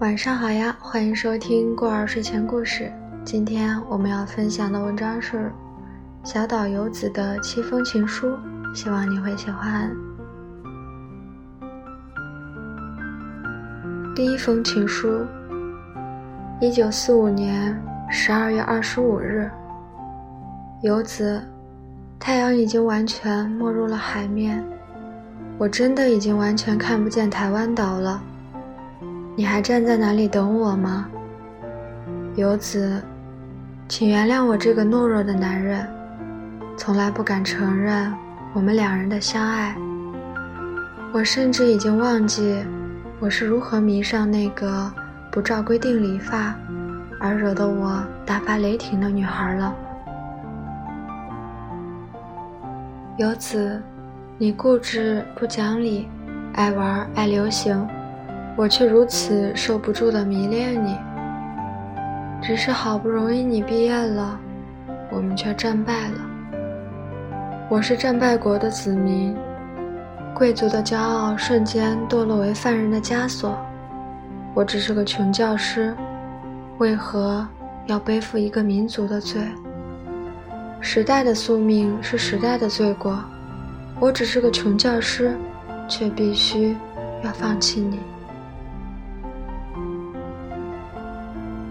晚上好呀，欢迎收听过儿睡前故事。今天我们要分享的文章是小岛游子的七封情书，希望你会喜欢。第一封情书，一九四五年十二月二十五日，游子，太阳已经完全没入了海面，我真的已经完全看不见台湾岛了。你还站在哪里等我吗，游子？请原谅我这个懦弱的男人，从来不敢承认我们两人的相爱。我甚至已经忘记我是如何迷上那个不照规定理发而惹得我大发雷霆的女孩了。游子，你固执不讲理，爱玩爱流行。我却如此受不住的迷恋你，只是好不容易你毕业了，我们却战败了。我是战败国的子民，贵族的骄傲瞬间堕落为犯人的枷锁。我只是个穷教师，为何要背负一个民族的罪？时代的宿命是时代的罪过，我只是个穷教师，却必须要放弃你。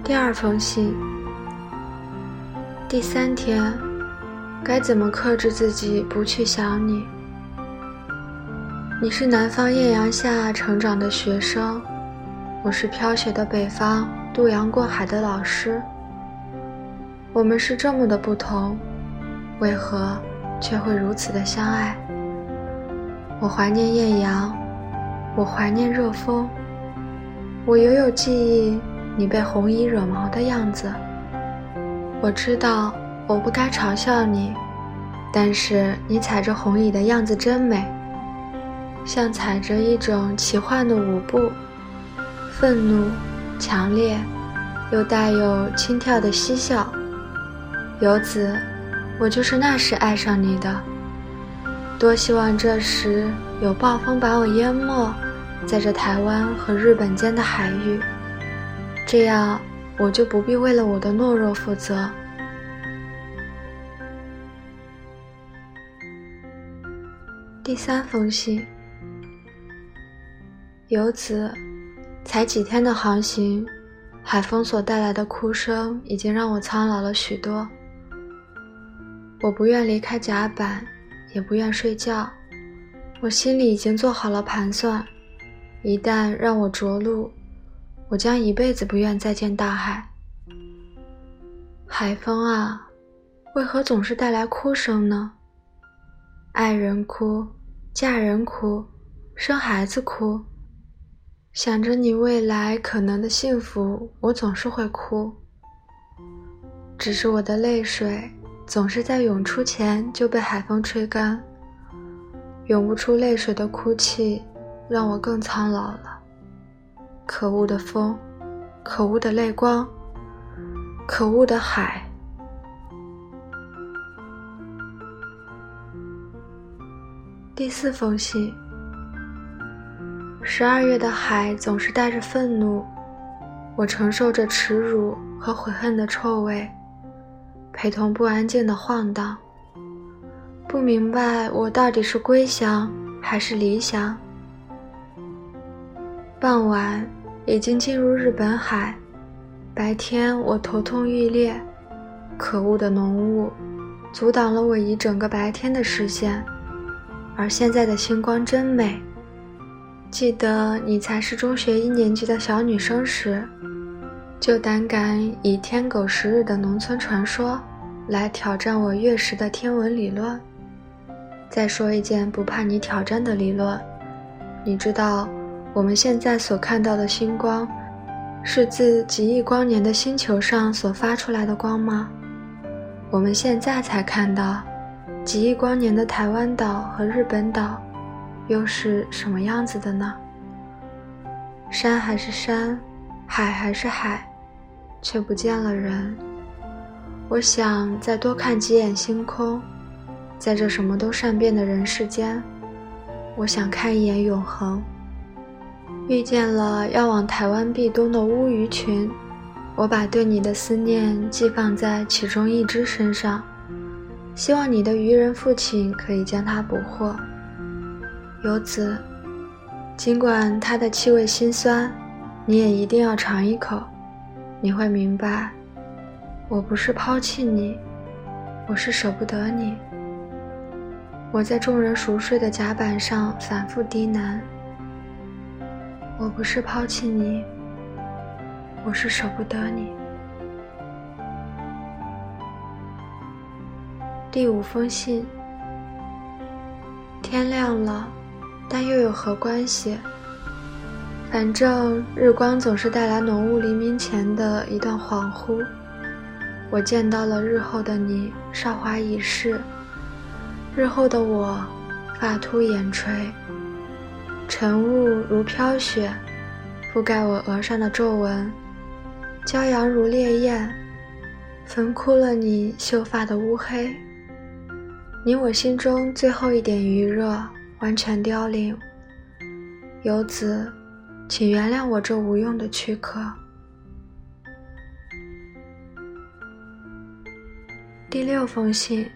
第二封信，第三天，该怎么克制自己不去想你？你是南方艳阳下成长的学生，我是飘雪的北方渡洋过海的老师。我们是这么的不同，为何却会如此的相爱？我怀念艳阳，我怀念热风，我犹有记忆。你被红衣惹毛的样子，我知道我不该嘲笑你，但是你踩着红椅的样子真美，像踩着一种奇幻的舞步，愤怒、强烈，又带有轻佻的嬉笑。游子，我就是那时爱上你的，多希望这时有暴风把我淹没在这台湾和日本间的海域。这样，我就不必为了我的懦弱负责。第三封信，游子，才几天的航行，海风所带来的哭声已经让我苍老了许多。我不愿离开甲板，也不愿睡觉，我心里已经做好了盘算，一旦让我着陆。我将一辈子不愿再见大海。海风啊，为何总是带来哭声呢？爱人哭，嫁人哭，生孩子哭，想着你未来可能的幸福，我总是会哭。只是我的泪水总是在涌出前就被海风吹干，涌不出泪水的哭泣，让我更苍老了。可恶的风，可恶的泪光，可恶的海。第四封信。十二月的海总是带着愤怒，我承受着耻辱和悔恨的臭味，陪同不安静的晃荡。不明白我到底是归乡还是离乡。傍晚。已经进入日本海，白天我头痛欲裂，可恶的浓雾阻挡了我一整个白天的视线。而现在的星光真美。记得你才是中学一年级的小女生时，就胆敢以天狗食日的农村传说来挑战我月食的天文理论。再说一件不怕你挑战的理论，你知道？我们现在所看到的星光，是自几亿光年的星球上所发出来的光吗？我们现在才看到，几亿光年的台湾岛和日本岛，又是什么样子的呢？山还是山，海还是海，却不见了人。我想再多看几眼星空，在这什么都善变的人世间，我想看一眼永恒。遇见了要往台湾避冬的乌鱼群，我把对你的思念寄放在其中一只身上，希望你的渔人父亲可以将它捕获。游子，尽管它的气味辛酸，你也一定要尝一口，你会明白。我不是抛弃你，我是舍不得你。我在众人熟睡的甲板上反复低喃：我不是抛弃你，我是舍不得你。第五封信。天亮了，但又有何关系？反正日光总是带来浓雾黎明前的一段恍惚。我见到了日后的你，韶华已逝。日后的我，发秃眼垂，晨雾如飘雪，覆盖我额上的皱纹；骄阳如烈焰，焚枯了你秀发的乌黑。你我心中最后一点余热，完全凋零。游子，请原谅我这无用的躯壳。第六封信。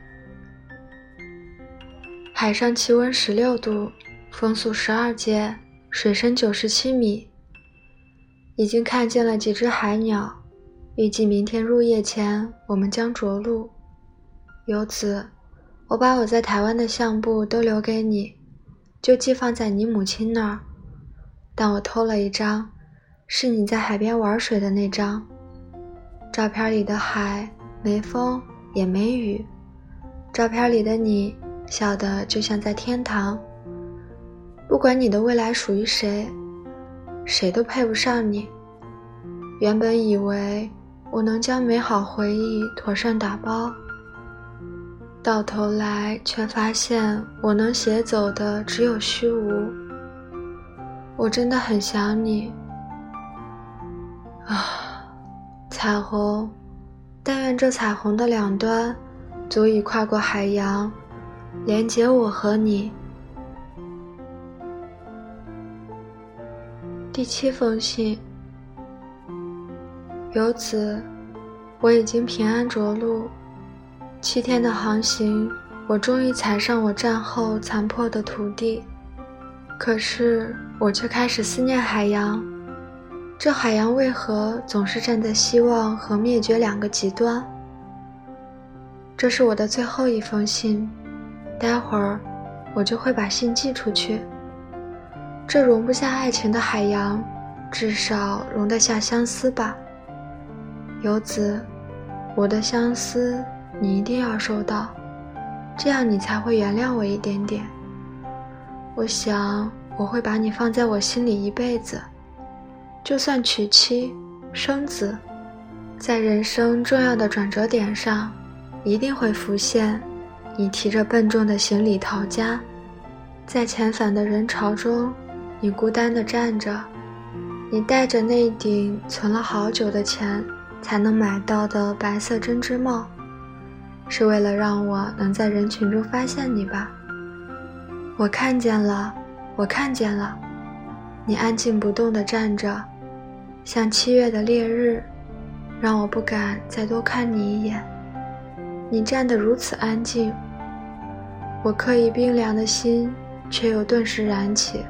海上气温十六度，风速十二节，水深九十七米。已经看见了几只海鸟，预计明天入夜前我们将着陆。由此，我把我在台湾的相簿都留给你，就寄放在你母亲那儿。但我偷了一张，是你在海边玩水的那张。照片里的海没风。也没雨，照片里的你笑得就像在天堂。不管你的未来属于谁，谁都配不上你。原本以为我能将美好回忆妥善打包，到头来却发现我能携走的只有虚无。我真的很想你啊，彩虹。但愿这彩虹的两端，足以跨过海洋，连接我和你。第七封信，由此，我已经平安着陆。七天的航行，我终于踩上我战后残破的土地。可是，我却开始思念海洋。这海洋为何总是站在希望和灭绝两个极端？这是我的最后一封信，待会儿我就会把信寄出去。这容不下爱情的海洋，至少容得下相思吧。游子，我的相思你一定要收到，这样你才会原谅我一点点。我想我会把你放在我心里一辈子。就算娶妻生子，在人生重要的转折点上，一定会浮现。你提着笨重的行李逃家，在遣返的人潮中，你孤单地站着。你戴着那顶存了好久的钱才能买到的白色针织帽，是为了让我能在人群中发现你吧？我看见了，我看见了，你安静不动地站着。像七月的烈日，让我不敢再多看你一眼。你站得如此安静，我刻意冰凉的心却又顿时燃起。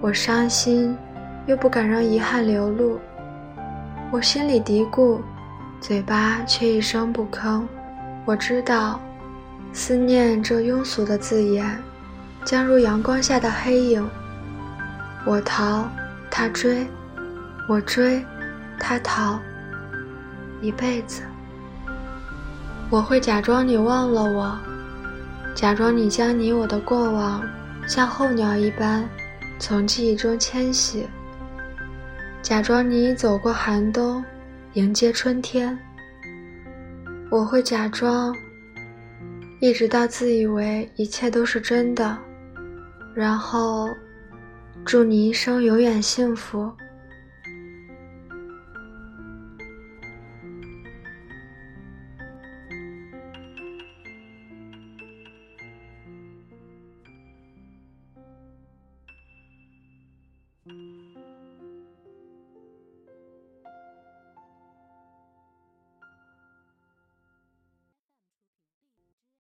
我伤心，又不敢让遗憾流露。我心里嘀咕，嘴巴却一声不吭。我知道，思念这庸俗的字眼，将如阳光下的黑影。我逃，他追。我追，他逃，一辈子。我会假装你忘了我，假装你将你我的过往像候鸟一般从记忆中迁徙，假装你走过寒冬，迎接春天。我会假装，一直到自以为一切都是真的，然后祝你一生永远幸福。